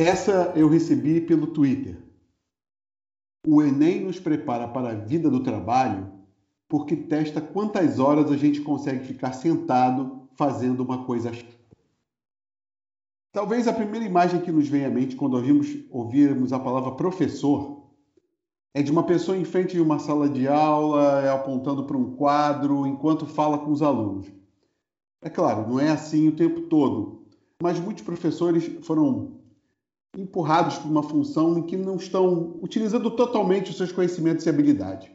Essa eu recebi pelo Twitter. O Enem nos prepara para a vida do trabalho porque testa quantas horas a gente consegue ficar sentado fazendo uma coisa Talvez a primeira imagem que nos vem à mente quando ouvimos, ouvirmos a palavra professor é de uma pessoa em frente de uma sala de aula, é apontando para um quadro enquanto fala com os alunos. É claro, não é assim o tempo todo, mas muitos professores foram empurrados para uma função em que não estão utilizando totalmente os seus conhecimentos e habilidades.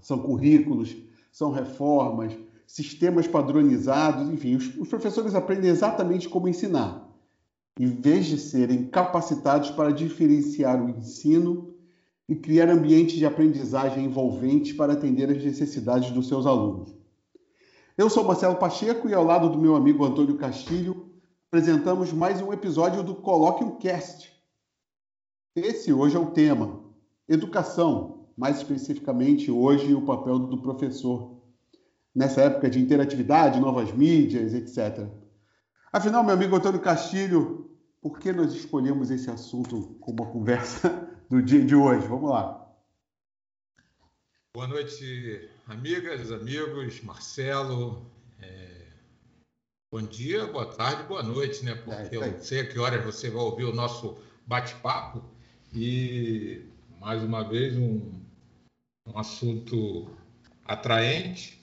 São currículos, são reformas, sistemas padronizados, enfim, os, os professores aprendem exatamente como ensinar em vez de serem capacitados para diferenciar o ensino e criar ambientes de aprendizagem envolventes para atender às necessidades dos seus alunos. Eu sou Marcelo Pacheco e ao lado do meu amigo Antônio Castilho apresentamos mais um episódio do Colóquio Cast. Esse hoje é o tema: educação, mais especificamente hoje o papel do professor nessa época de interatividade, novas mídias, etc. Afinal, meu amigo Antônio Castilho, por que nós escolhemos esse assunto como uma conversa do dia de hoje? Vamos lá. Boa noite, amigas, amigos, Marcelo. Bom dia, boa tarde, boa noite, né? Porque é, eu não sei a que horas você vai ouvir o nosso bate-papo. E, mais uma vez, um, um assunto atraente,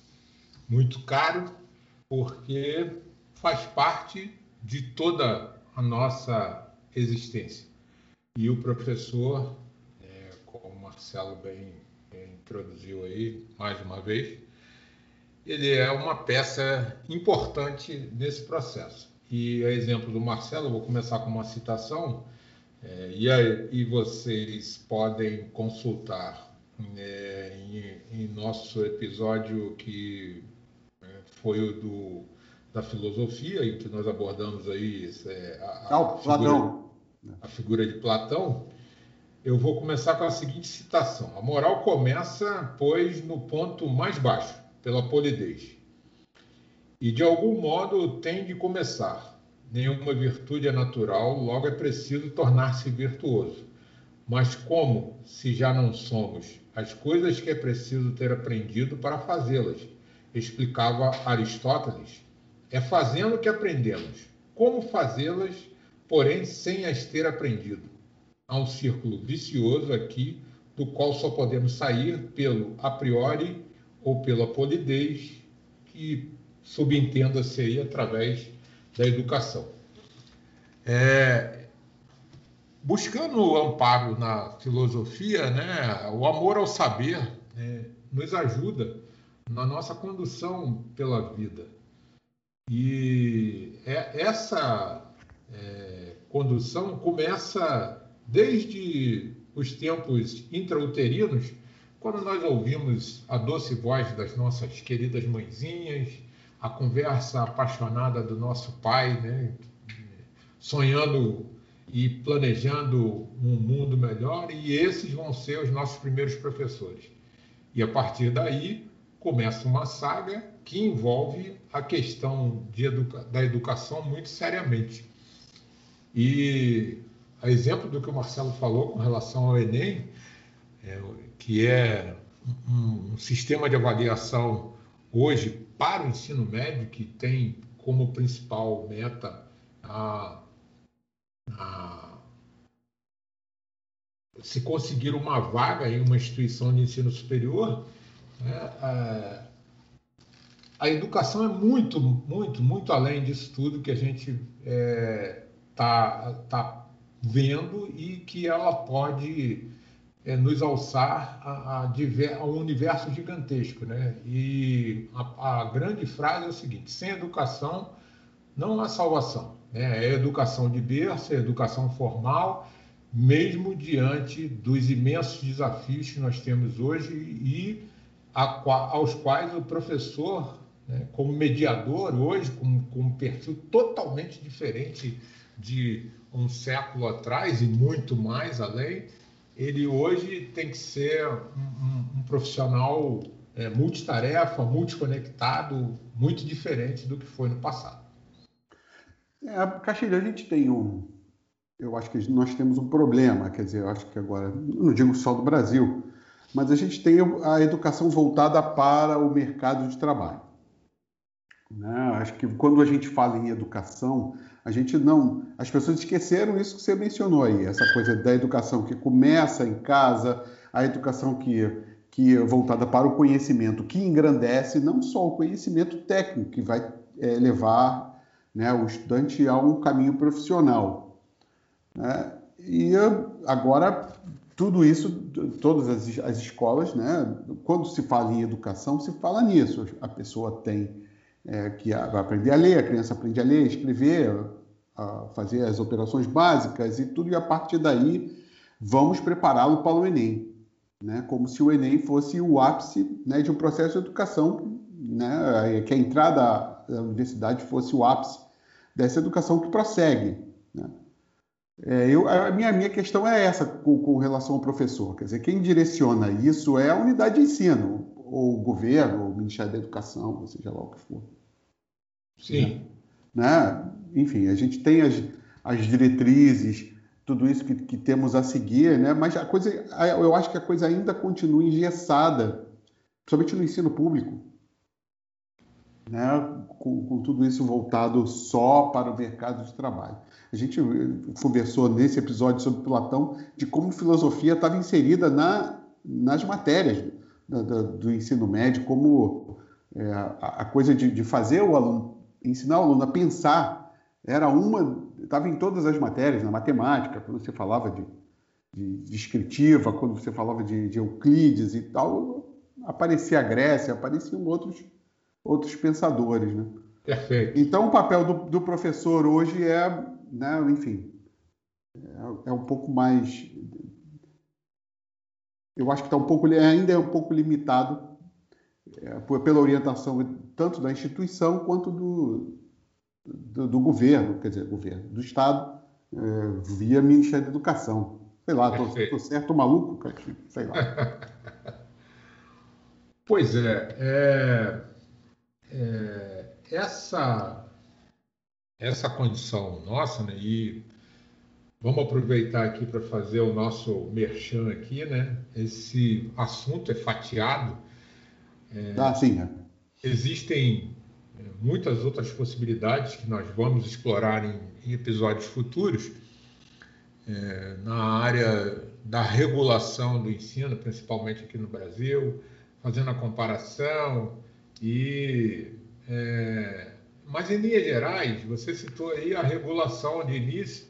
muito caro, porque faz parte de toda a nossa existência. E o professor, é, como o Marcelo bem, bem introduziu aí mais uma vez, ele é uma peça importante nesse processo. E a exemplo do Marcelo, vou começar com uma citação, é, e, aí, e vocês podem consultar é, em, em, nosso episódio que é, foi o do da filosofia, em que nós abordamos aí é, a, a, ah, figura, a figura de Platão, eu vou começar com a seguinte citação: A moral começa, pois, no ponto mais baixo, pela polidez. E de algum modo tem de começar. Nenhuma virtude é natural, logo é preciso tornar-se virtuoso. Mas como, se já não somos, as coisas que é preciso ter aprendido para fazê-las? Explicava Aristóteles é fazendo que aprendemos. Como fazê-las, porém, sem as ter aprendido? Há um círculo vicioso aqui, do qual só podemos sair pelo a priori ou pela polidez, que subentenda-se aí através da educação. É, buscando o amparo na filosofia, né, o amor ao saber né, nos ajuda na nossa condução pela vida. E é, essa é, condução começa desde os tempos intrauterinos, quando nós ouvimos a doce voz das nossas queridas mãezinhas, a conversa apaixonada do nosso pai, né? sonhando e planejando um mundo melhor, e esses vão ser os nossos primeiros professores. E a partir daí começa uma saga que envolve a questão educa da educação muito seriamente. E a exemplo do que o Marcelo falou com relação ao Enem, é, que é um, sistema de avaliação hoje para o ensino médio que tem como principal meta a, a se conseguir uma vaga em uma instituição de ensino superior, né, é, a educação é muito, muito, muito além disso tudo que a gente está é, tá, tá vendo e que ela pode nos alçar a, a, diver, a, um universo gigantesco. Né? E a, a, grande frase é o seguinte: sem educação não há salvação. Né? É educação de berço, é educação formal, mesmo diante dos imensos desafios que nós temos hoje e aos quais o professor né, como mediador hoje, com, com um perfil totalmente diferente de um século atrás e muito mais além, ele hoje tem que ser um, um, profissional é, multitarefa, multiconectado, muito diferente do que foi no passado. É, Castilho, a gente tem um, eu acho que nós temos um problema, quer dizer, eu acho que agora, não digo só do Brasil, mas a gente tem a educação voltada para o mercado de trabalho. Né? Acho que quando a gente fala em educação, a gente não. As pessoas esqueceram isso que você mencionou aí, essa coisa da educação que começa em casa, a educação que, que é voltada para o conhecimento, que engrandece não só o conhecimento técnico, que vai é, levar né, o estudante a um caminho profissional. Né? E agora, tudo isso, todas as, as escolas, né, quando se fala em educação, se fala nisso. A pessoa tem é, que vai aprender a ler, a criança aprende a ler, a escrever, a fazer as operações básicas e tudo, e a partir daí vamos prepará-lo para o Enem. Né? Como se o Enem fosse o ápice né, de um processo de educação, né? que a entrada da universidade fosse o ápice dessa educação que prossegue. Né? É, eu, a minha, minha questão é essa com, com, relação ao professor. Quer dizer, quem direciona isso é a unidade de ensino, ou o governo, ou o Ministério da Educação, ou seja lá o que for. Sim. Né? Enfim, a gente tem as, as diretrizes, tudo isso que, que, temos a seguir, né? mas a coisa, eu acho que a coisa ainda continua engessada, principalmente no ensino público. Né? Com, com, tudo isso voltado só para o mercado de trabalho. A gente conversou nesse episódio sobre Platão de como filosofia estava inserida na, nas matérias do, do, do ensino médio, como é, a, a, coisa de, de fazer o aluno ensinar o aluno a pensar era uma, estava em todas as matérias, na matemática, quando você falava de, de descritiva, quando você falava de, de, Euclides e tal, aparecia a Grécia, apareciam outros, outros pensadores, né? Perfeito. Então, o papel do, do professor hoje é, né, enfim, é, é, um pouco mais. Eu acho que está um pouco, ainda é um pouco limitado pela orientação tanto da instituição quanto do, do, do governo, quer dizer, governo, do Estado, é, via Ministério da Educação. Sei lá, estou certo maluco, sei lá. pois é, é, é, essa, essa condição nossa, né, e vamos aproveitar aqui para fazer o nosso merchan aqui, né? Esse assunto é fatiado é, ah, sim. É. Existem é, muitas outras possibilidades que nós vamos explorar em, em episódios futuros é, na área da regulação do ensino, principalmente aqui no Brasil, fazendo a comparação e é, mas em linhas gerais, você citou aí a regulação de início.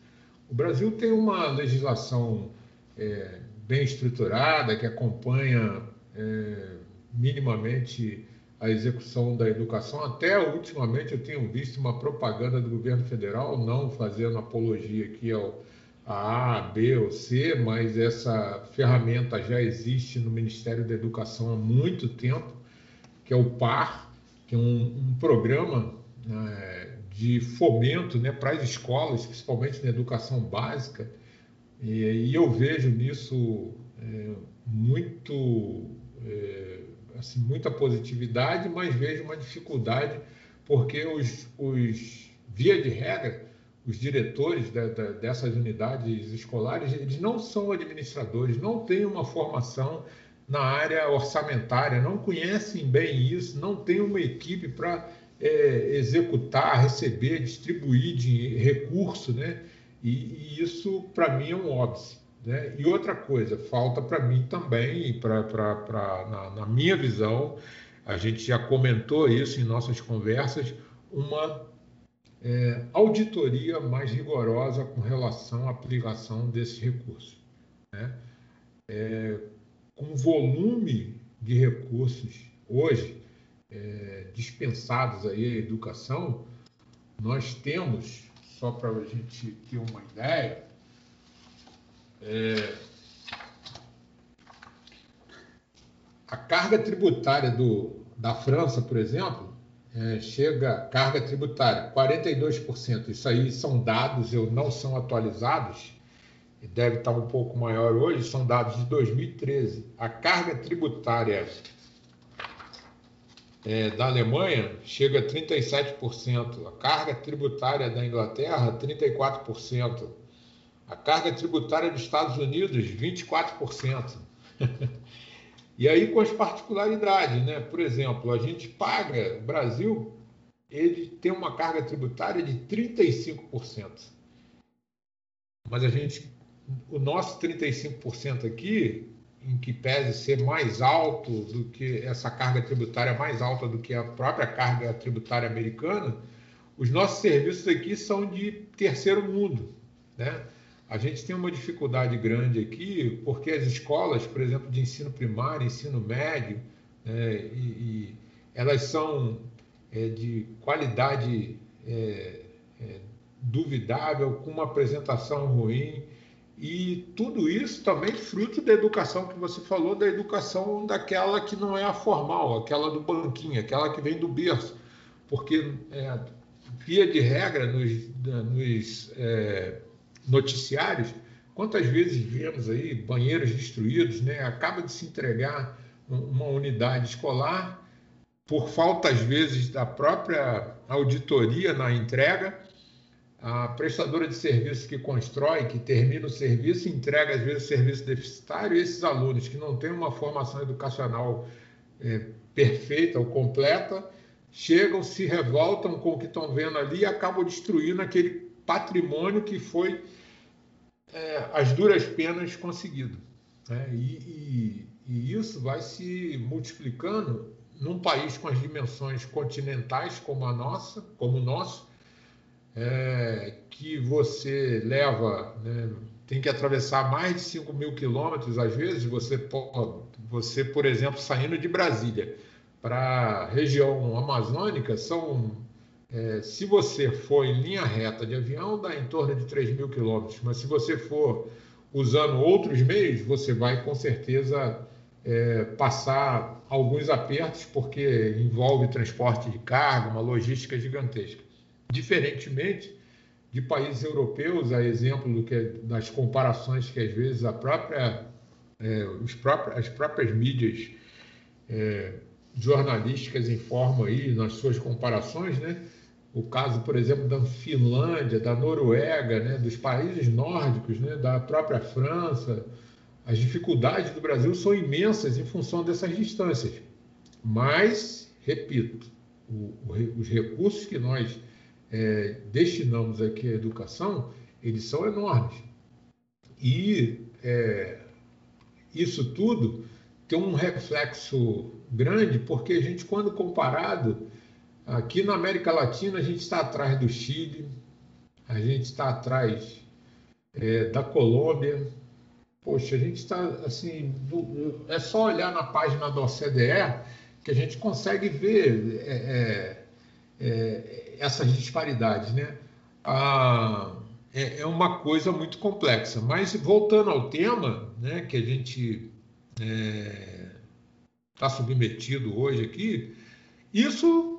O Brasil tem uma legislação é, bem estruturada que acompanha é, minimamente a execução da educação. Até ultimamente eu tenho visto uma propaganda do governo federal, não fazendo apologia aqui ao a A, B ou C, mas essa ferramenta já existe no Ministério da Educação há muito tempo, que é o PAR, que é um, um programa né, de fomento né, para as escolas, principalmente na educação básica, e, e eu vejo nisso é, muito. É, assim, muita positividade, mas vejo uma dificuldade porque os, os via de regra, os diretores da, da, dessas unidades escolares, eles não são administradores, não têm uma formação na área orçamentária, não conhecem bem isso, não têm uma equipe para é, executar, receber, distribuir de recurso, né? E, e isso, para mim, é um óbvio. Né? E outra coisa, falta para mim também, pra, pra, pra, na, na minha visão, a gente já comentou isso em nossas conversas, uma é, auditoria mais rigorosa com relação à aplicação desses recursos. Né? É, com volume de recursos hoje é, dispensados aí à educação, nós temos, só para a gente ter uma ideia, é, a carga tributária do, da França, por exemplo, é, chega carga tributária 42%. Isso aí são dados, eu não são atualizados, deve estar um pouco maior hoje, são dados de 2013. A carga tributária é, da Alemanha chega a 37%, a carga tributária da Inglaterra, 34%. A carga tributária dos Estados Unidos, 24%. e aí com as particularidades, né? Por exemplo, a gente paga, o Brasil, ele tem uma carga tributária de 35%. Mas a gente, o nosso 35% aqui, em que pese ser mais alto do que essa carga tributária mais alta do que a própria carga tributária americana, os nossos serviços aqui são de terceiro mundo, né? A gente tem uma dificuldade grande aqui porque as escolas, por exemplo, de ensino primário, ensino médio, né, e, e elas são é, de qualidade é, é, duvidável, com uma apresentação ruim, e tudo isso também fruto da educação que você falou, da educação daquela que não é a formal, aquela do banquinho, aquela que vem do berço, porque é, via de regra nos, nos é, noticiários, quantas vezes vemos aí banheiros destruídos, né? Acaba de se entregar uma unidade escolar por falta às vezes da própria auditoria na entrega, a prestadora de serviço que constrói, que termina o serviço, entrega às vezes serviço deficitário, e esses alunos que não têm uma formação educacional é, perfeita ou completa, chegam, se revoltam com o que estão vendo ali e acabam destruindo aquele patrimônio que foi é, as duras penas conseguido. Né? E, e, e isso vai se multiplicando num país com as dimensões continentais como a nossa, como o nosso, é, que você leva, né, tem que atravessar mais de 5 mil quilômetros, às vezes, você, você, por exemplo, saindo de Brasília para a região amazônica, são é, se você for em linha reta de avião, dá em torno de 3 mil quilômetros, mas se você for usando outros meios, você vai com certeza é, passar alguns apertos, porque envolve transporte de carga, uma logística gigantesca. Diferentemente de países europeus, a exemplo do que, das comparações que às vezes a própria, é, os próprios, as próprias mídias é, jornalísticas informam aí nas suas comparações, né? O caso, por exemplo, da Finlândia, da Noruega, né, dos países nórdicos, né, da própria França, as dificuldades do Brasil são imensas em função dessas distâncias. Mas, repito, o, o, os recursos que nós é, destinamos aqui à educação, eles são enormes. E é, isso tudo tem um reflexo grande, porque a gente, quando comparado Aqui na América Latina, a gente está atrás do Chile, a gente está atrás é, da Colômbia. Poxa, a gente está assim. Do, é só olhar na página da OCDE que a gente consegue ver é, é, é essas disparidades, né? Ah, é, uma coisa muito complexa. Mas voltando ao tema, né, que a gente está é, submetido hoje aqui, isso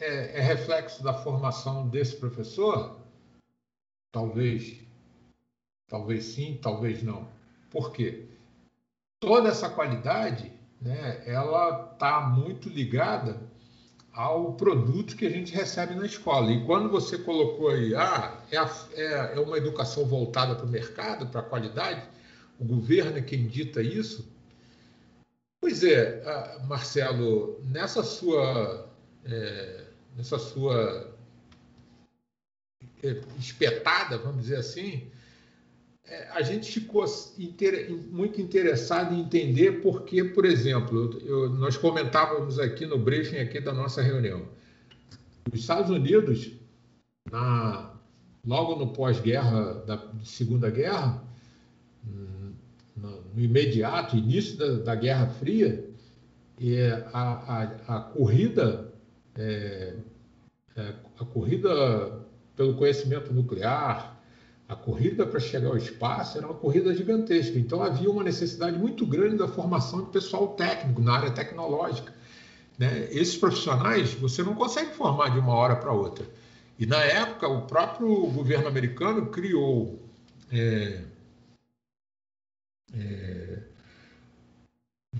é, é reflexo da formação desse professor? Talvez. Talvez sim, talvez não. Por quê? Toda essa qualidade, né, ela está muito ligada ao produto que a gente recebe na escola. E quando você colocou aí, ah, é, a, é, é uma educação voltada para o mercado, para a qualidade, o governo é quem dita isso. Pois é, ah, Marcelo, nessa sua é, nessa sua é, espetada, vamos dizer assim, é, a gente ficou inter, muito interessado em entender porque, por exemplo, eu, nós comentávamos aqui no briefing aqui da nossa reunião, os Estados Unidos, na, logo no pós-guerra da Segunda Guerra, no, imediato início da, da Guerra Fria, a, a, a corrida é, é, a corrida pelo conhecimento nuclear, a corrida para chegar ao espaço era uma corrida gigantesca. Então havia uma necessidade muito grande da formação de pessoal técnico na área tecnológica. Né? Esses profissionais você não consegue formar de uma hora para outra. E na época o próprio governo americano criou é, é,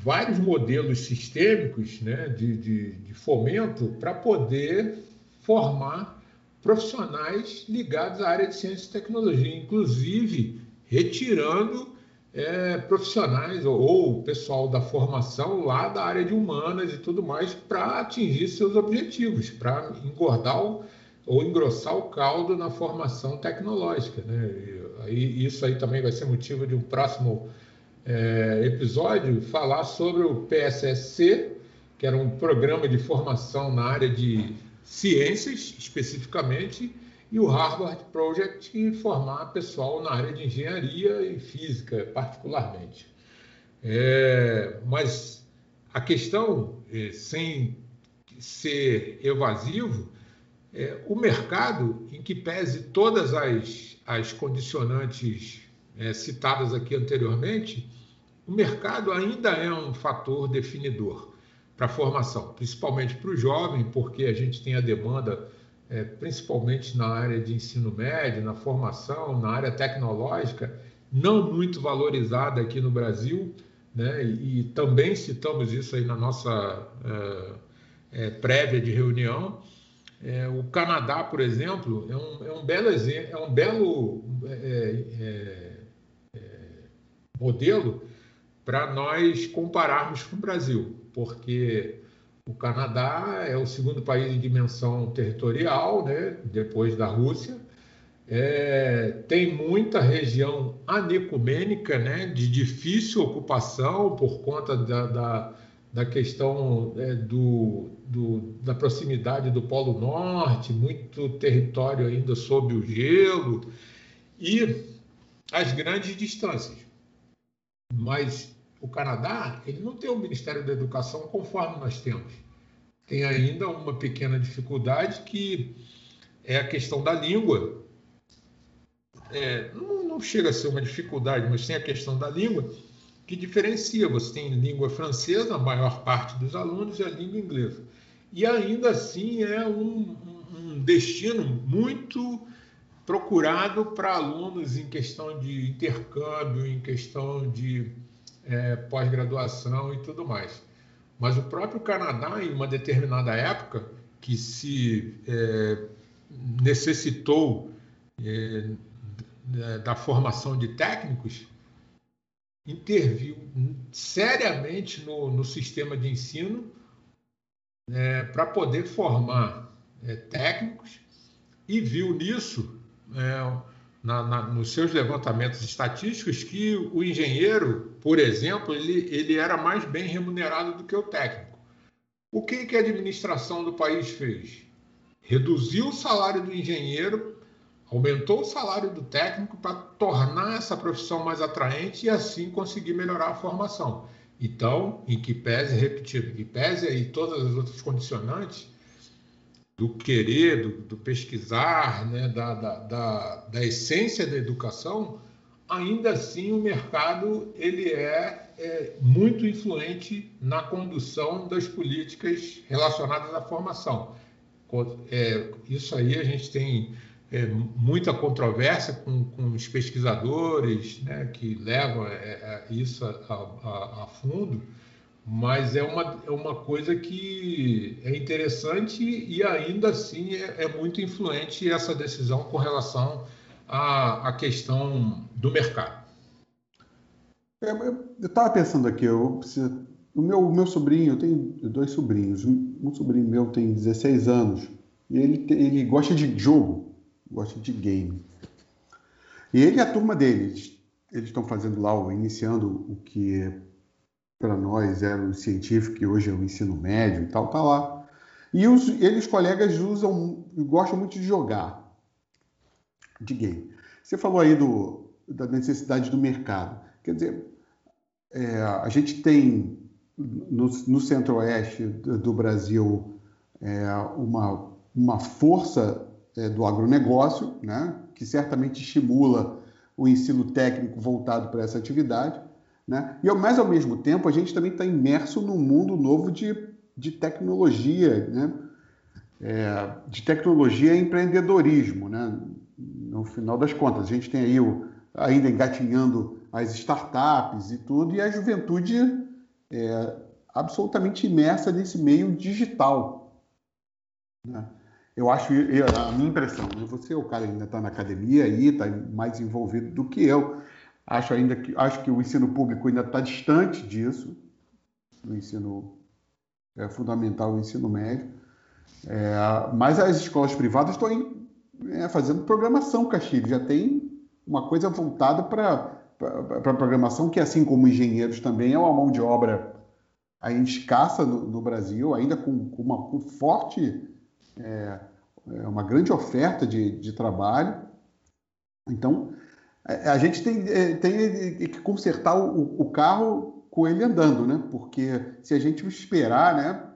vários modelos sistêmicos né, de, de, de fomento para poder formar profissionais ligados à área de ciência e tecnologia, inclusive retirando é, profissionais ou, ou pessoal da formação lá da área de humanas e tudo mais para atingir seus objetivos, para engordar o, ou engrossar o caldo na formação tecnológica. Né? E, aí, isso aí também vai ser motivo de um próximo é, episódio, falar sobre o PSSC, que era um programa de formação na área de ciências, especificamente, e o Harvard Project, que formar pessoal na área de engenharia e física, particularmente. É, mas a questão, é, sem ser evasivo, é, o mercado, em que pese todas as, as condicionantes é, citadas aqui anteriormente, o mercado ainda é um fator definidor para a formação, principalmente para o jovem, porque a gente tem a demanda é, principalmente na área de ensino médio, na formação, na área tecnológica, não muito valorizada aqui no Brasil, né? e, também citamos isso aí na nossa é, é, prévia de reunião. É, o Canadá, por exemplo, é um, um belo exemplo, é um belo é, é, modelo para nós compararmos com o Brasil, porque o Canadá é o segundo país em dimensão territorial, né, depois da Rússia. É, tem muita região anecumênica, né, de difícil ocupação por conta da, da, da questão é, do, do, da proximidade do Polo Norte, muito território ainda sob o gelo e as grandes distâncias. Mas o Canadá ele não tem um Ministério da Educação conforme nós temos. Tem ainda uma pequena dificuldade que é a questão da língua. É, não, não, chega a ser uma dificuldade, mas tem a questão da língua que diferencia. Você tem língua francesa, a maior parte dos alunos, e a língua inglesa. E ainda assim é um, um destino muito procurado para alunos em questão de intercâmbio, em questão de é, pós-graduação e tudo mais. Mas o próprio Canadá, em uma determinada época, que se é, necessitou é, da formação de técnicos, interviu seriamente no, no sistema de ensino é, para poder formar é, técnicos e viu nisso é, na, na, nos seus levantamentos estatísticos que o engenheiro, por exemplo, ele, ele era mais bem remunerado do que o técnico. O que, que a administração do país fez? Reduziu o salário do engenheiro, aumentou o salário do técnico para tornar essa profissão mais atraente e assim conseguir melhorar a formação. Então, em que pese, repetindo, em que pese aí todas as outras condicionantes, do querer, do, do pesquisar, né, da, da, da, da, essência da educação, ainda assim o mercado ele é, é, muito influente na condução das políticas relacionadas à formação. É, isso aí a gente tem é, muita controvérsia com, com os pesquisadores né, que levam é, é, isso a, a, a fundo, mas é uma, é uma coisa que é interessante e ainda assim é, é muito influente essa decisão com relação à, à questão do mercado. É, eu estava pensando aqui, eu preciso, o meu, o meu sobrinho, eu tenho dois sobrinhos, um sobrinho meu tem 16 anos e ele, ele gosta de jogo, gosta de game. E ele e a turma dele, eles estão fazendo lá, iniciando o que para nós era o científico, que hoje é o ensino médio e tal, tá lá. E os, eles, colegas, usam, gostam muito de jogar de game. Você falou aí do, da necessidade do mercado. Quer dizer, é, a gente tem no, no centro-oeste do Brasil é, uma, uma força é, do agronegócio, né, que certamente estimula o ensino técnico voltado para essa atividade. Né? E, mas, ao mesmo tempo, a gente também está imerso num mundo novo de, de tecnologia, né? É, de tecnologia e empreendedorismo. Né? No final das contas, a gente tem aí o, ainda engatinhando as startups e tudo, e a juventude é, absolutamente imersa nesse meio digital. Né? eu acho, a minha impressão, né? você, o cara ainda está na academia aí, está mais envolvido do que eu. Acho ainda que acho que o ensino público ainda está distante disso, do ensino é, fundamental, o ensino médio. É, mas as escolas privadas estão é, fazendo programação, Castilho. Já tem uma coisa voltada para a programação, que assim como engenheiros também é uma mão de obra ainda escassa no, no Brasil, ainda com, com uma com forte, é, é, uma grande oferta de, de trabalho. Então, a gente tem, é, tem que consertar o, o carro com ele andando, né? Porque se a gente esperar, né?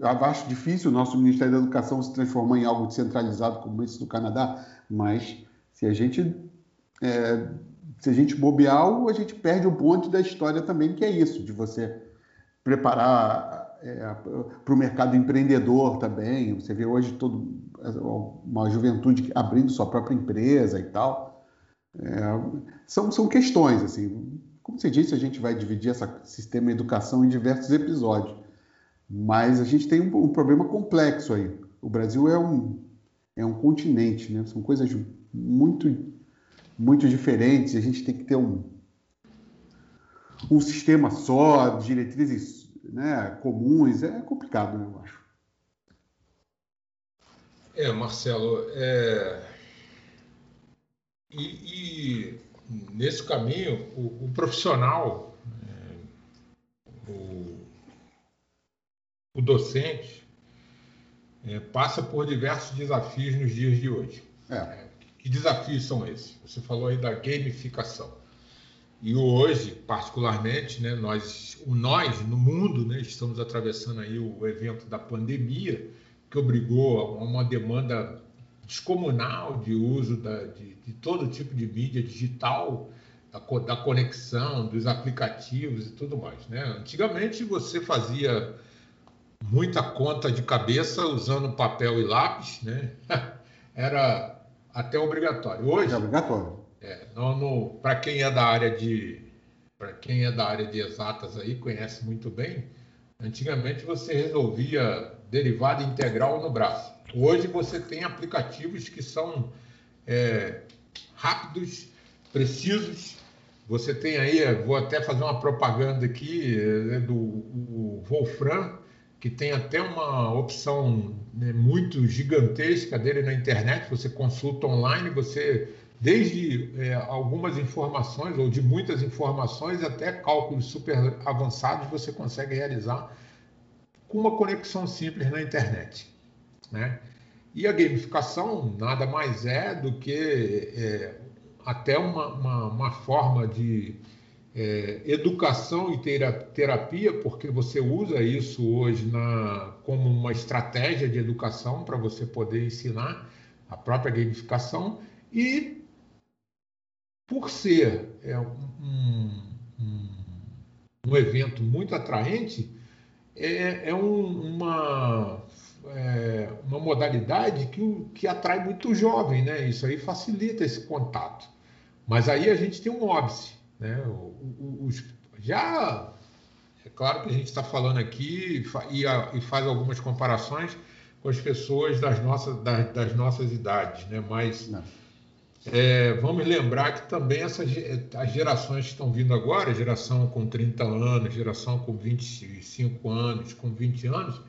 Eu acho difícil o nosso Ministério da Educação se transformar em algo descentralizado como esse do Canadá, mas se a gente é, se a gente bobear, a gente perde o ponto da história também, que é isso, de você preparar é, para o mercado empreendedor também. Você vê hoje todo, uma juventude abrindo sua própria empresa e tal. É, são, são questões, assim. Como você disse, a gente vai dividir esse sistema de educação em diversos episódios. Mas a gente tem um, um problema complexo aí. O Brasil é um, é um continente, né? São coisas muito, muito diferentes. A gente tem que ter um, um sistema só, diretrizes né, comuns. É complicado, né, eu acho. É, Marcelo, é... E, e, nesse caminho, o, o profissional, é, o, o, docente, é, passa por diversos desafios nos dias de hoje. É. Que desafios são esses? Você falou aí da gamificação. E hoje, particularmente, né, nós, nós no mundo, né, estamos atravessando aí o evento da pandemia, que obrigou a uma demanda descomunal de uso da, de, de, todo tipo de mídia digital, da, da, conexão, dos aplicativos e tudo mais. Né? Antigamente você fazia muita conta de cabeça usando papel e lápis, né? era até obrigatório. Hoje, é obrigatório. É, para quem é da área de para quem é da área de exatas aí conhece muito bem, antigamente você resolvia derivada integral no braço. Hoje você tem aplicativos que são é, rápidos, precisos. Você tem aí, vou até fazer uma propaganda aqui é, do Wolfram, que tem até uma opção né, muito gigantesca dele na internet. Você consulta online, você desde é, algumas informações ou de muitas informações até cálculos super avançados você consegue realizar com uma conexão simples na internet. Né? E a gamificação nada mais é do que é, até uma, uma, uma, forma de é, educação e terapia, porque você usa isso hoje na, como uma estratégia de educação para você poder ensinar a própria gamificação e por ser é, um, um, um evento muito atraente, é, é um, uma, é, uma modalidade que, que atrai muito jovem, né? Isso aí facilita esse contato. Mas aí a gente tem um óbice, né? Os, já é claro que a gente está falando aqui e, a, e, faz algumas comparações com as pessoas das nossas, das, das nossas idades, né? Mas é, vamos lembrar que também essas, as gerações que estão vindo agora, geração com 30 anos, geração com 25 anos, com 20 anos,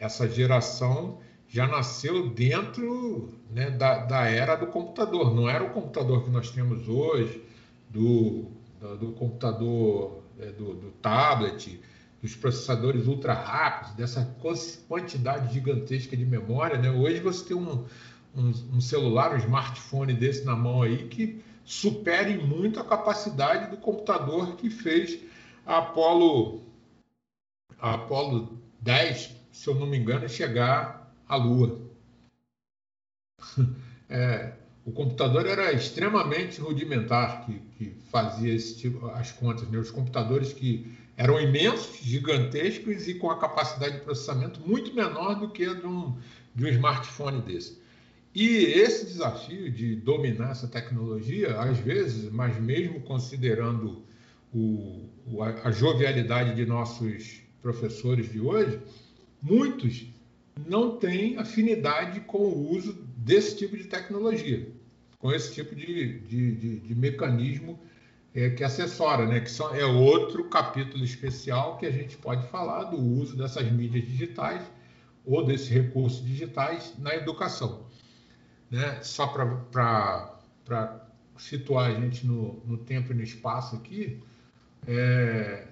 essa geração já nasceu dentro né, da, da, era do computador. Não era o computador que nós temos hoje, do, do, do computador, é, do, do, tablet, dos processadores ultra rápidos, dessa quantidade gigantesca de memória. Né? Hoje você tem um, um, um celular, um smartphone desse na mão aí que supere muito a capacidade do computador que fez a Apollo, a Apollo 10, se eu não me engano, chegar à Lua. É, o computador era extremamente rudimentar que, que fazia esse tipo, as contas. Né? Os computadores que eram imensos, gigantescos e com a capacidade de processamento muito menor do que a de um, de um smartphone desse. E esse desafio de dominar essa tecnologia, às vezes, mas mesmo considerando o, a jovialidade de nossos professores de hoje, muitos não tem afinidade com o uso desse tipo de tecnologia, com esse tipo de, de, de, de mecanismo é, que assessora, né? que são, é outro capítulo especial que a gente pode falar do uso dessas mídias digitais ou desses recursos digitais na educação. Né? Só para situar a gente no, no, tempo e no espaço aqui, é,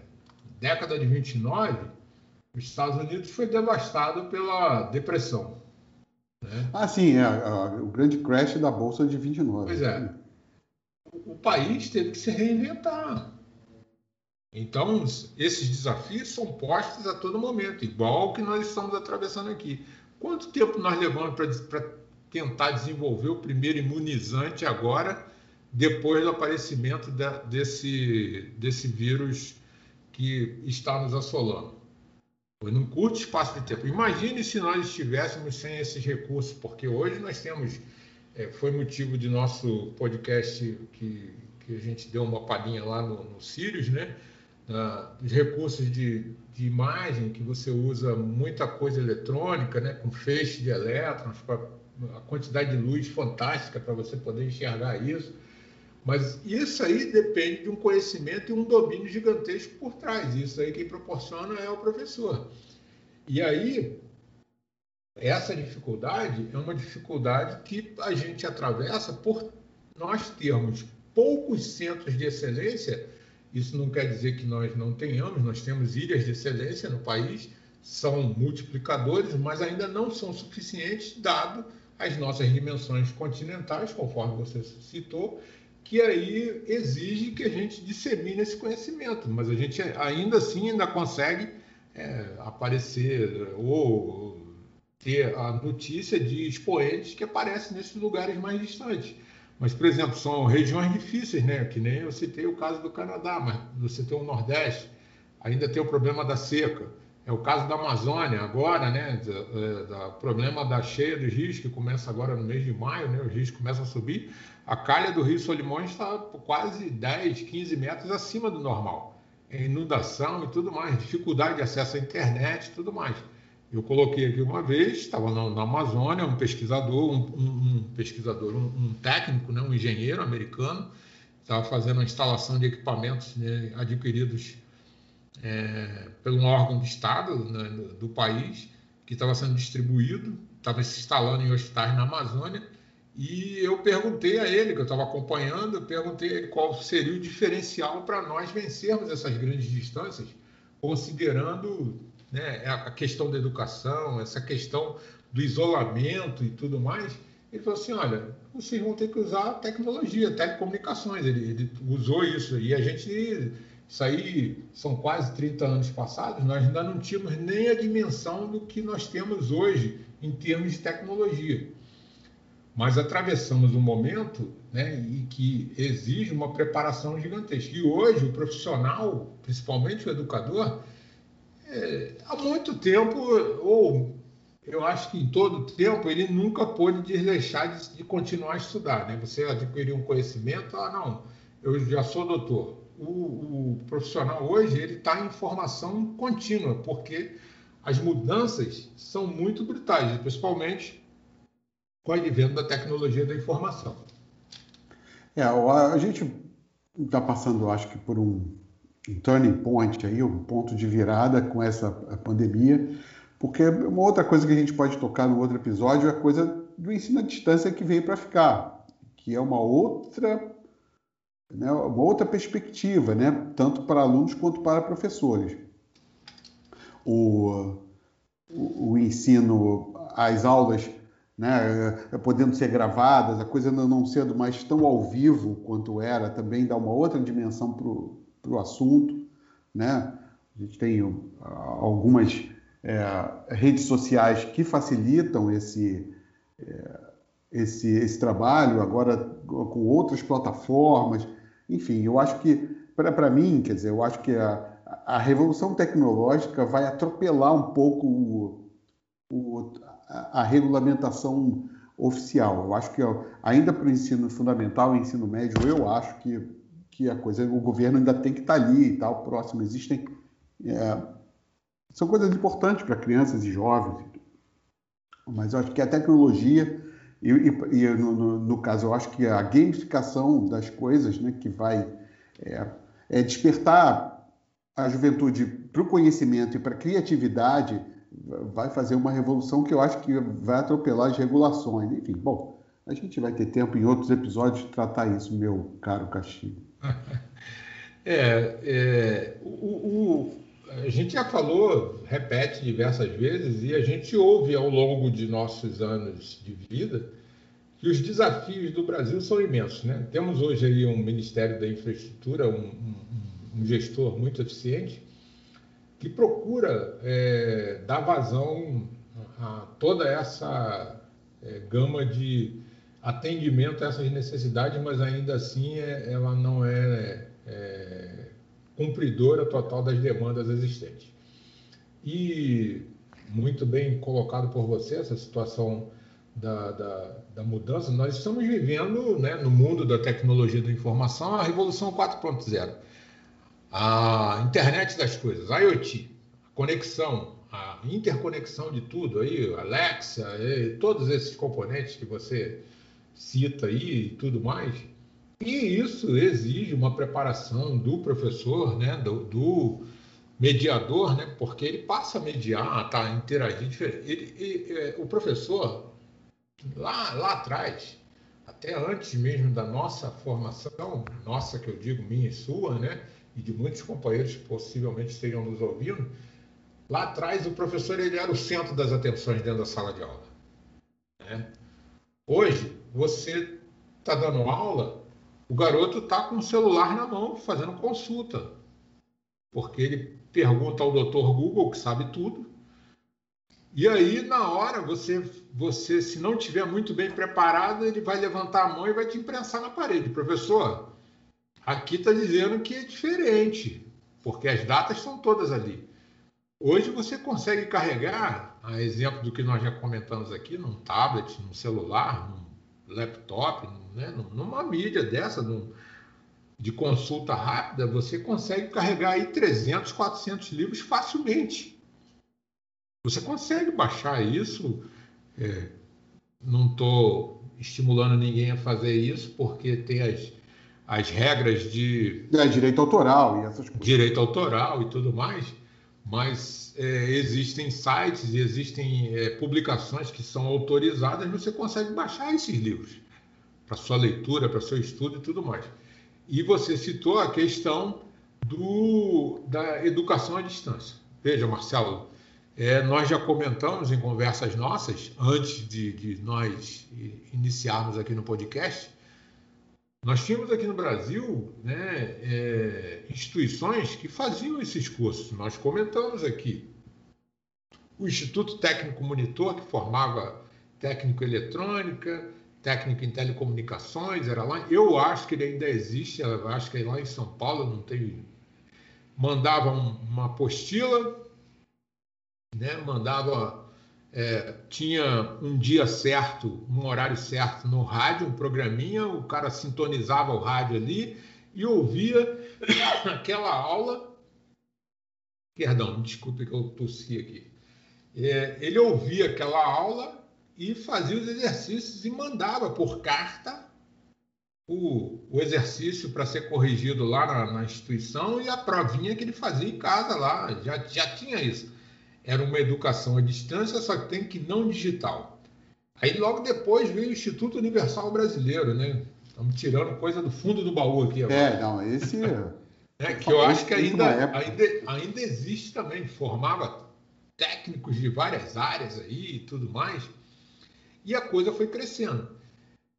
década de 29, os Estados Unidos foi devastado pela depressão. Né? Ah, sim, é, é, o grande crash da Bolsa de 29. Pois é. O, o país teve que se reinventar. Então, esses desafios são postos a todo momento, igual que nós estamos atravessando aqui. Quanto tempo nós levamos para tentar desenvolver o primeiro imunizante agora, depois do aparecimento desse, desse vírus que está nos assolando? Foi num curto espaço de tempo. Imagine se nós estivéssemos sem esses recursos, porque hoje nós temos. É, foi motivo de nosso podcast que, que a gente deu uma palhinha lá no, no Sirius, né? Uh, os recursos de, de imagem, que você usa muita coisa eletrônica, né? com feixe de elétrons, a quantidade de luz fantástica para você poder enxergar isso. Mas isso aí depende de um conhecimento e um domínio gigantesco por trás. Isso aí quem proporciona é o professor. E aí, essa dificuldade é uma dificuldade que a gente atravessa por nós termos poucos centros de excelência. Isso não quer dizer que nós não tenhamos, nós temos ilhas de excelência no país, são multiplicadores, mas ainda não são suficientes, dado as nossas dimensões continentais, conforme você citou, que aí exige que a gente dissemine esse conhecimento, mas a gente ainda assim ainda consegue é, aparecer ou ter a notícia de expoentes que aparecem nesses lugares mais distantes. Mas, por exemplo, são regiões difíceis, né? Que nem eu citei o caso do Canadá, mas você tem o Nordeste, ainda tem o problema da seca. É o caso da Amazônia agora, né? Da, problema da cheia dos rios, que começa agora no mês de maio, né? Os rios começam a subir. A calha do Rio Solimões está quase 10, 15 metros acima do normal. É inundação e tudo mais, dificuldade de acesso à internet tudo mais. Eu coloquei aqui uma vez, estava na, na Amazônia, um pesquisador, um, um, um pesquisador, um, um, técnico, né? um engenheiro americano, estava fazendo a instalação de equipamentos né? adquiridos é, órgão de Estado né, do país, que estava sendo distribuído, estava se instalando em hospitais na Amazônia, e eu perguntei a ele, que eu estava acompanhando, eu perguntei a ele qual seria o diferencial para nós vencermos essas grandes distâncias, considerando né, a questão da educação, essa questão do isolamento e tudo mais. Ele falou assim: olha, vocês vão ter que usar tecnologia, telecomunicações. Ele, ele usou isso. E a gente isso aí são quase 30 anos passados, nós ainda não tínhamos nem a dimensão do que nós temos hoje em termos de tecnologia. Mas atravessamos um momento né, em que exige uma preparação gigantesca. E hoje o profissional, principalmente o educador, é, há muito tempo, ou eu acho que em todo tempo, ele nunca pôde deixar de, de continuar a estudar. Né? Você adquiriu um conhecimento, ah, não, eu já sou doutor o, o profissional hoje ele está em formação contínua, porque as mudanças são muito brutais, principalmente com o advento da tecnologia da informação. É, a gente está passando, acho que, por um, um turning point aí, um ponto de virada com essa pandemia, porque uma outra coisa que a gente pode tocar no outro episódio é a coisa do ensino à distância que veio para ficar, que é uma outra né, uma outra perspectiva, né, tanto para alunos quanto para professores. O, o, o ensino, as aulas né, podendo ser gravadas, a coisa não sendo mais tão ao vivo quanto era, também dá uma outra dimensão para o assunto. Né? A gente tem algumas é, redes sociais que facilitam esse, é, esse, esse trabalho, agora com outras plataformas. Enfim, eu acho que, para mim, quer dizer, eu acho que a, a revolução tecnológica vai atropelar um pouco o, o, a, a, regulamentação oficial. Eu acho que ainda para o ensino fundamental ensino médio, eu acho que, que a coisa, o governo ainda tem que estar tá ali e tal, próximo. Existem. É, são coisas importantes para crianças e jovens. Mas eu acho que a tecnologia, e, e, e no, no, no, caso, eu acho que a gamificação das coisas, né, que vai é, é despertar a juventude para o conhecimento e para a criatividade, vai fazer uma revolução que eu acho que vai atropelar as regulações. Enfim, bom, a gente vai ter tempo em outros episódios de tratar isso, meu caro Castilho. É, é o, a gente já falou, repete diversas vezes, e a gente ouve ao longo de nossos anos de vida que os desafios do Brasil são imensos. Né? Temos hoje aí um Ministério da Infraestrutura, um, um, gestor muito eficiente, que procura é, dar vazão a toda essa é, gama de atendimento a essas necessidades, mas ainda assim é, ela não é, é, cumpridora total das demandas existentes. E muito bem colocado por você essa situação da, da, da mudança, nós estamos vivendo né, no mundo da tecnologia da informação a revolução 4.0. A internet das coisas, a IoT, a conexão, a interconexão de tudo aí, Alexa, todos esses componentes que você cita aí e tudo mais. E isso exige uma preparação do professor, né, do, do mediador, né, porque ele passa a mediar, tá, interagir diferente. Ele, ele, é, o professor, lá, lá atrás, até antes mesmo da nossa formação, nossa que eu digo, minha e sua, né, e de muitos companheiros que possivelmente estejam nos ouvindo, lá atrás o professor ele era o centro das atenções dentro da sala de aula. Né? Hoje, você está dando aula, o garoto está com o celular na mão, fazendo consulta. Porque ele pergunta ao doutor Google, que sabe tudo. E aí, na hora, você, você, se não tiver muito bem preparado, ele vai levantar a mão e vai te imprensar na parede. Professor, aqui está dizendo que é diferente, porque as datas estão todas ali. Hoje você consegue carregar, a exemplo do que nós já comentamos aqui, num tablet, num celular, num laptop, né, numa mídia dessa, num, de consulta rápida, você consegue carregar aí 300, 400 livros facilmente. Você consegue baixar isso. É, não estou estimulando ninguém a fazer isso, porque tem as, as regras de. É, direito autoral e essas coisas. Direito autoral e tudo mais, mas é, existem sites e existem é, publicações que são autorizadas, você consegue baixar esses livros para sua leitura, para seu estudo e tudo mais. E você citou a questão do, da educação à distância. Veja, Marcelo, é, nós já comentamos em conversas nossas, antes de, de nós iniciarmos aqui no podcast, nós tínhamos aqui no Brasil né, é, instituições que faziam esses cursos. Nós comentamos aqui. O Instituto Técnico Monitor, que formava técnico eletrônica, técnico em telecomunicações, era lá. Eu acho que ele ainda existe, acho que é lá em São Paulo, não tem. Mandava uma apostila, né, mandava é, tinha um dia certo, um horário certo no rádio, um programinha, o cara sintonizava o rádio ali e ouvia aquela aula. Perdão, desculpe que eu tossi aqui. É, ele ouvia aquela aula e fazia os exercícios e mandava por carta o, o exercício para ser corrigido lá na, na, instituição e a provinha que ele fazia em casa lá. Já, já tinha isso era uma educação à distância, só que tem que não digital. Aí logo depois veio o Instituto Universal Brasileiro, né? Estamos tirando coisa do fundo do baú aqui agora. É, não, esse. é, que eu acho que ainda, ainda, ainda existe também, formava técnicos de várias áreas aí e tudo mais. E a coisa foi crescendo.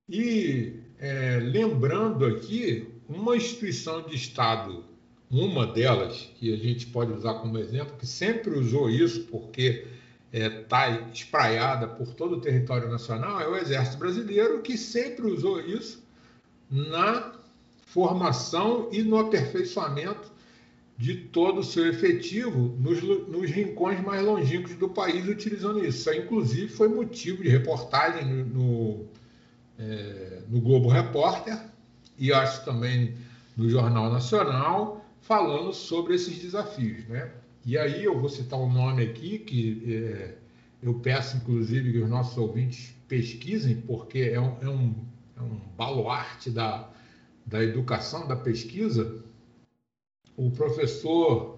E é, lembrando aqui, uma instituição de Estado uma delas, que a gente pode usar como exemplo, que sempre usou isso porque está é, espraiada por todo o território nacional, é o Exército Brasileiro, que sempre usou isso na formação e no aperfeiçoamento de todo o seu efetivo nos, nos rincões mais longínquos do país utilizando isso. Isso, inclusive, foi motivo de reportagem no, no, é, no Globo Repórter e acho também no Jornal Nacional, falando sobre esses desafios. Né? E aí eu vou citar um nome aqui que é, Eu peço, inclusive, que os nossos ouvintes pesquisem, porque é um, é um, é um baluarte da, da educação, da pesquisa. O professor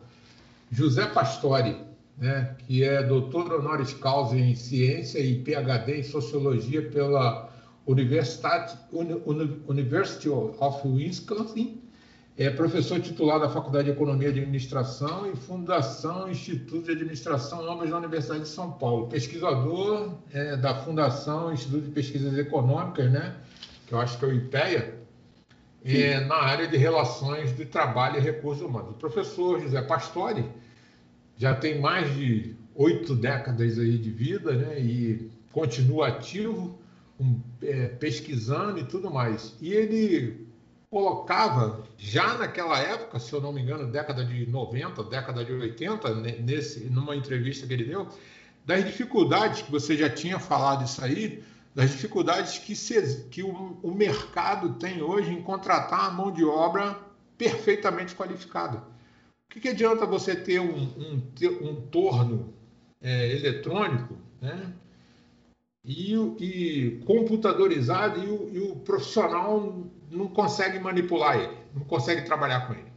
José Pastore, né, que é doutor honoris causa em ciência e PhD em sociologia pela Universidade, University of Wisconsin, é professor titular da Faculdade de Economia e Administração e Fundação Instituto de Administração Homens da Universidade de São Paulo. Pesquisador é, da Fundação Instituto de Pesquisas Econômicas, né, que eu acho que é o IPEA, é, na área de relações de trabalho e recursos humanos. O professor José Pastore já tem mais de oito décadas aí de vida né, e continua ativo, um, é, pesquisando e tudo mais. E ele colocava, já naquela época, se eu não me engano, década de 90, década de 80, nesse, numa entrevista que ele deu, das dificuldades que você já tinha falado isso aí, das dificuldades que, se, que o, o mercado tem hoje em contratar a mão de obra perfeitamente qualificada. O que, que adianta você ter um, um, um torno é, eletrônico né, e, e computadorizado e o, e o profissional não consegue manipular ele, não consegue trabalhar com ele.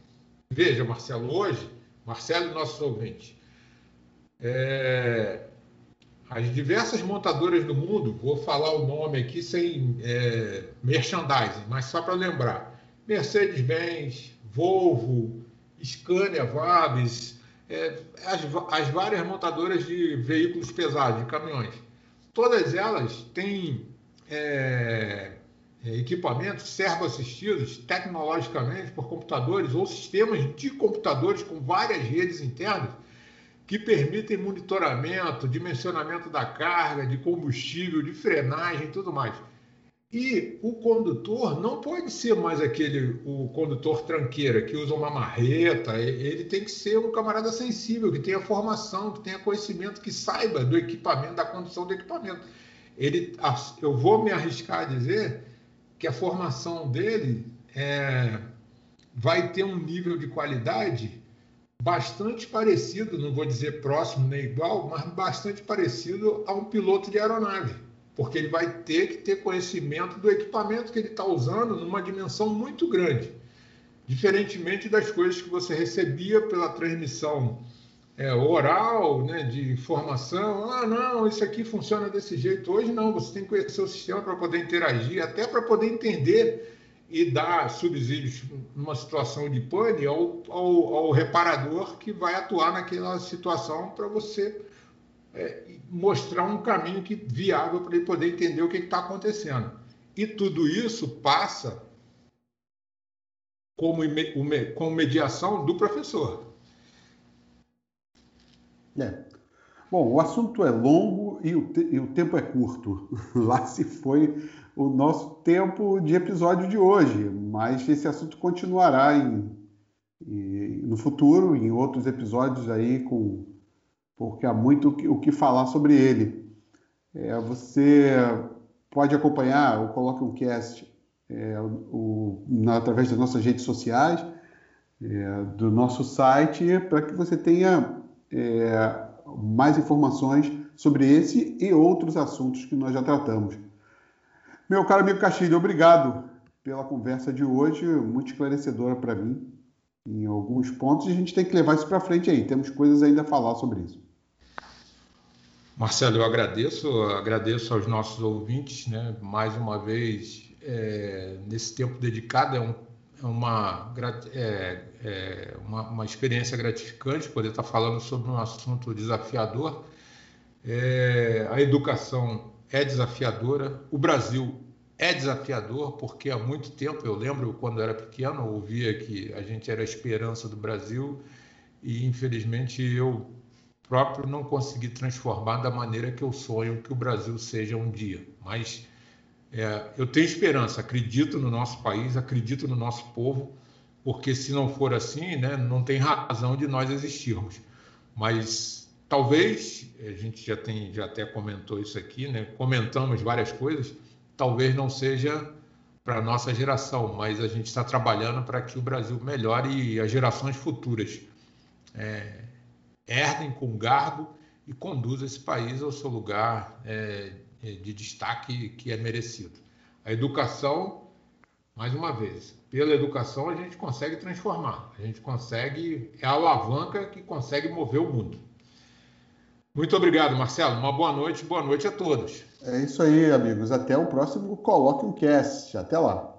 Veja, Marcelo, hoje, Marcelo e nossos ouvintes, é, as diversas montadoras do mundo, vou falar o nome aqui sem é, merchandising, mas só para lembrar: Mercedes-Benz, Volvo, Scania, Vabis, é, as, as várias montadoras de veículos pesados, de caminhões, todas elas têm é, é, equipamentos servo-assistidos tecnologicamente por computadores ou sistemas de computadores com várias redes internas que permitem monitoramento, dimensionamento da carga, de combustível, de frenagem e tudo mais. E o condutor não pode ser mais aquele o condutor tranqueira que usa uma marreta, ele tem que ser um camarada sensível, que tenha formação, que tenha conhecimento, que saiba do equipamento, da condição do equipamento. Ele, eu vou me arriscar a dizer que a formação dele é, vai ter um nível de qualidade bastante parecido, não vou dizer próximo nem igual, mas bastante parecido a um piloto de aeronave, porque ele vai ter que ter conhecimento do equipamento que ele está usando numa dimensão muito grande, diferentemente das coisas que você recebia pela transmissão é, oral, né, de informação. Ah, não, isso aqui funciona desse jeito. Hoje não, você tem que conhecer o sistema para poder interagir, até para poder entender e dar subsídios numa situação de pane ao, ao, ao reparador que vai atuar naquela situação para você é, mostrar um caminho que, viável para ele poder entender o que está acontecendo. E tudo isso passa como, como mediação do professor. É. Bom, o assunto é longo e o, te, e o tempo é curto. Lá se foi o nosso tempo de episódio de hoje, mas esse assunto continuará em, em, no futuro, em outros episódios aí, com, porque há muito o que, o que falar sobre ele. É, você pode acompanhar ou coloque um cast é, o, na, através das nossas redes sociais, é, do nosso site, para que você tenha é, mais informações sobre esse e outros assuntos que nós já tratamos. Meu caro amigo Castilho, obrigado pela conversa de hoje, muito esclarecedora para mim em alguns pontos, e a gente tem que levar isso para frente aí, temos coisas ainda a falar sobre isso. Marcelo, eu agradeço, agradeço aos nossos ouvintes, né? mais uma vez, é, nesse tempo dedicado, é um uma, é, é uma, uma, experiência gratificante poder estar falando sobre um assunto desafiador. É, a educação é desafiadora, o Brasil é desafiador, porque há muito tempo, eu lembro quando era pequeno, ouvia que a gente era a esperança do Brasil e infelizmente eu próprio não consegui transformar da maneira que eu sonho que o Brasil seja um dia. Mas é, eu tenho esperança, acredito no nosso país, acredito no nosso povo, porque se não for assim, né, não tem razão de nós existirmos. Mas talvez, a gente já, tem, já até comentou isso aqui, né, comentamos várias coisas, talvez não seja para a nossa geração, mas a gente está trabalhando para que o Brasil melhore e as gerações futuras é, herdem com garbo e conduza esse país ao seu lugar é, é, de destaque que é merecido. A educação, mais uma vez, pela educação a gente consegue transformar, a gente consegue, é a alavanca que consegue mover o mundo. Muito obrigado, Marcelo. Uma boa noite, boa noite a todos. É isso aí, amigos. Até o próximo Coloque um Cast. Até lá.